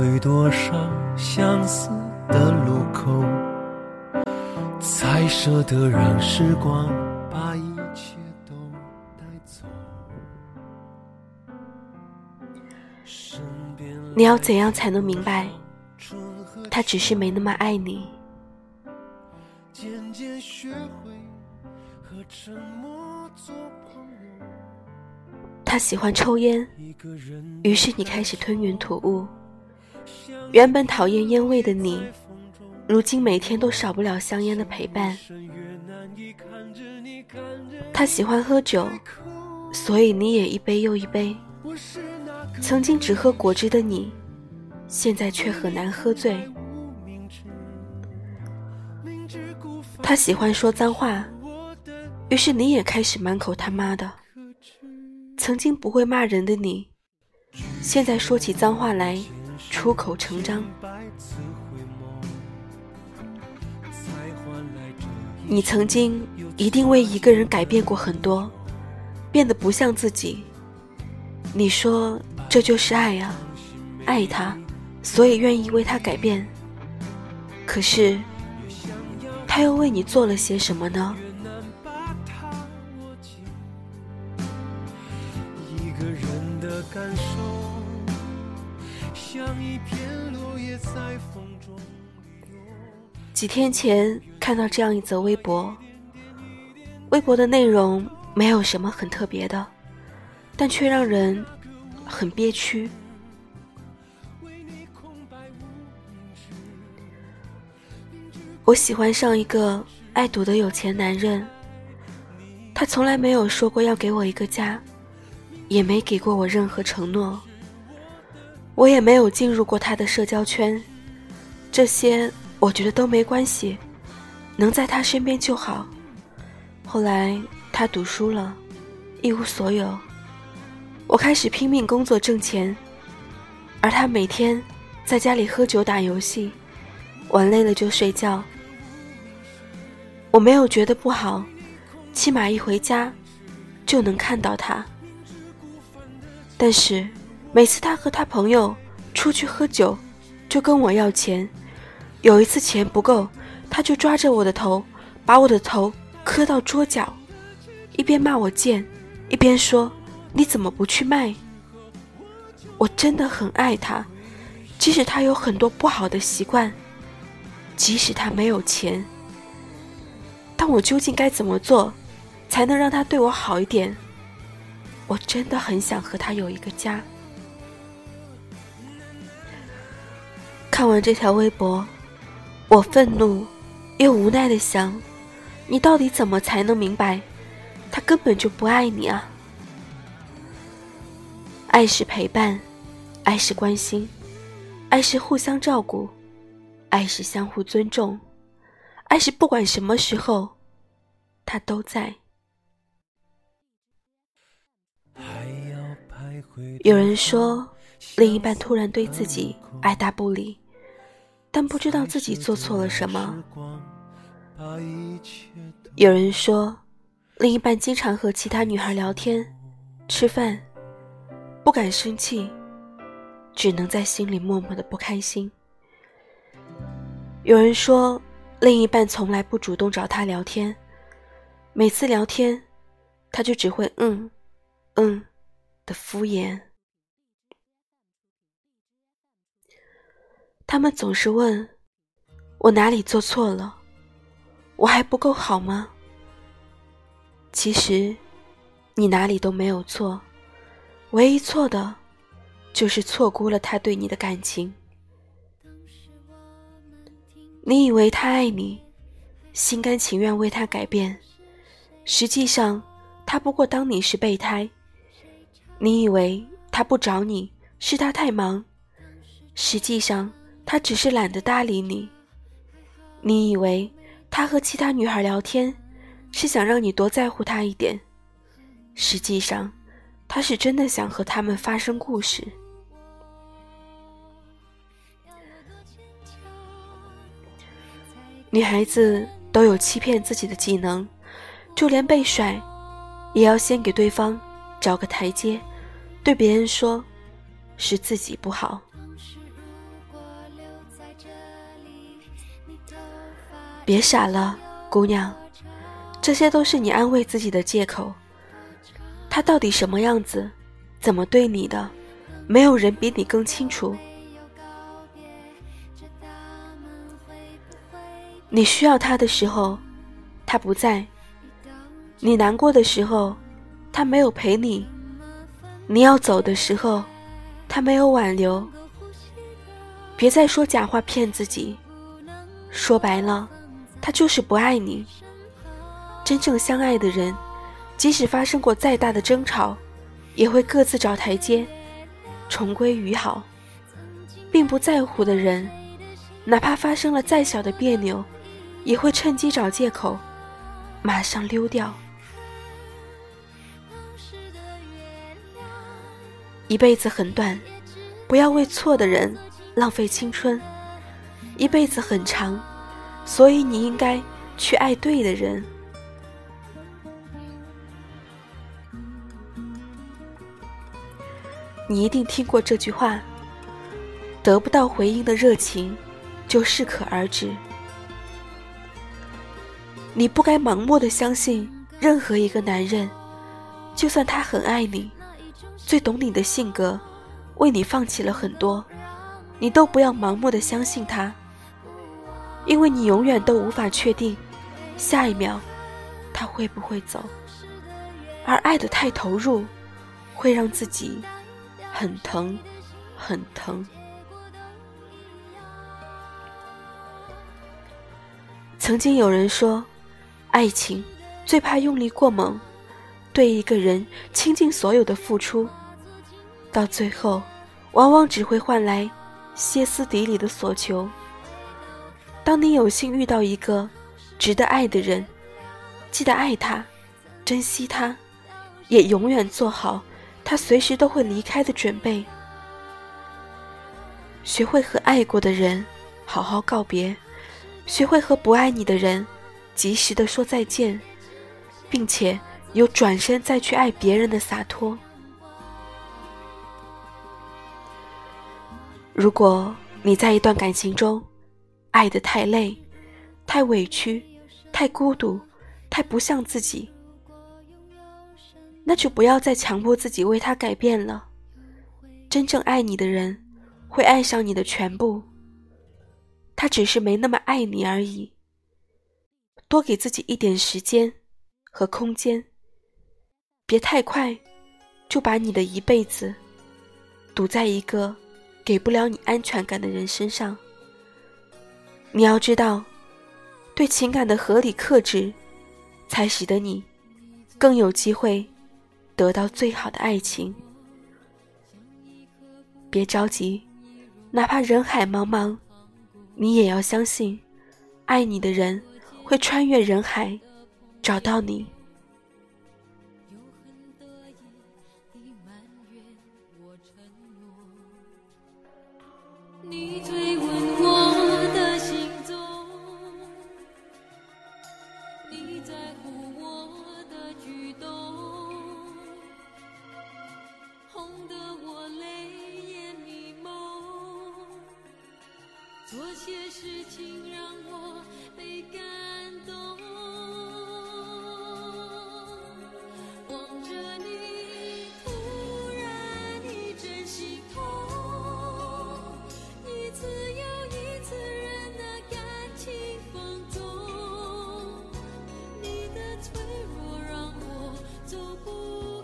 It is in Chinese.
回多少相似的路口，才舍得让时光把一切都带走。你要怎样才能明白，他只是没那么爱你？渐渐学会和沉默做朋友。他喜欢抽烟，于是你开始吞云吐雾。原本讨厌烟味的你，如今每天都少不了香烟的陪伴。他喜欢喝酒，所以你也一杯又一杯。曾经只喝果汁的你，现在却很难喝醉。他喜欢说脏话，于是你也开始满口他妈的。曾经不会骂人的你，现在说起脏话来出口成章。你曾经一定为一个人改变过很多，变得不像自己。你说这就是爱啊，爱他，所以愿意为他改变。可是。他又为你做了些什么呢？一个人的感受像一片落叶在风中几天前看到这样一则微博，微博的内容没有什么很特别的，但却让人很憋屈。我喜欢上一个爱赌的有钱男人，他从来没有说过要给我一个家，也没给过我任何承诺。我也没有进入过他的社交圈，这些我觉得都没关系，能在他身边就好。后来他赌输了，一无所有，我开始拼命工作挣钱，而他每天在家里喝酒打游戏，玩累了就睡觉。我没有觉得不好，起码一回家就能看到他。但是每次他和他朋友出去喝酒，就跟我要钱。有一次钱不够，他就抓着我的头，把我的头磕到桌角，一边骂我贱，一边说：“你怎么不去卖？”我真的很爱他，即使他有很多不好的习惯，即使他没有钱。但我究竟该怎么做，才能让他对我好一点？我真的很想和他有一个家。看完这条微博，我愤怒又无奈的想：你到底怎么才能明白，他根本就不爱你啊？爱是陪伴，爱是关心，爱是互相照顾，爱是相互尊重。爱是不管什么时候，他都在。有人说，另一半突然对自己爱答不理，但不知道自己做错了什么。有人说，另一半经常和其他女孩聊天、吃饭，不敢生气，只能在心里默默的不开心。有人说。另一半从来不主动找他聊天，每次聊天，他就只会嗯，嗯的敷衍。他们总是问我哪里做错了，我还不够好吗？其实，你哪里都没有错，唯一错的，就是错估了他对你的感情。你以为他爱你，心甘情愿为他改变，实际上他不过当你是备胎。你以为他不找你是他太忙，实际上他只是懒得搭理你。你以为他和其他女孩聊天是想让你多在乎他一点，实际上他是真的想和他们发生故事。女孩子都有欺骗自己的技能，就连被甩，也要先给对方找个台阶，对别人说是自己不好。别傻了，姑娘，这些都是你安慰自己的借口。他到底什么样子，怎么对你的，没有人比你更清楚。你需要他的时候，他不在；你难过的时候，他没有陪你；你要走的时候，他没有挽留。别再说假话骗自己，说白了，他就是不爱你。真正相爱的人，即使发生过再大的争吵，也会各自找台阶，重归于好。并不在乎的人，哪怕发生了再小的别扭。也会趁机找借口，马上溜掉。一辈子很短，不要为错的人浪费青春。一辈子很长，所以你应该去爱对的人。你一定听过这句话：得不到回应的热情，就适可而止。你不该盲目的相信任何一个男人，就算他很爱你，最懂你的性格，为你放弃了很多，你都不要盲目的相信他，因为你永远都无法确定下一秒他会不会走，而爱的太投入，会让自己很疼，很疼。曾经有人说。爱情最怕用力过猛，对一个人倾尽所有的付出，到最后往往只会换来歇斯底里的索求。当你有幸遇到一个值得爱的人，记得爱他，珍惜他，也永远做好他随时都会离开的准备。学会和爱过的人好好告别，学会和不爱你的人。及时的说再见，并且有转身再去爱别人的洒脱。如果你在一段感情中爱得太累、太委屈、太孤独、太不像自己，那就不要再强迫自己为他改变了。真正爱你的人会爱上你的全部，他只是没那么爱你而已。多给自己一点时间和空间，别太快就把你的一辈子赌在一个给不了你安全感的人身上。你要知道，对情感的合理克制，才使得你更有机会得到最好的爱情。别着急，哪怕人海茫茫，你也要相信，爱你的人。会穿越人海，找到你。你追脆弱让我走不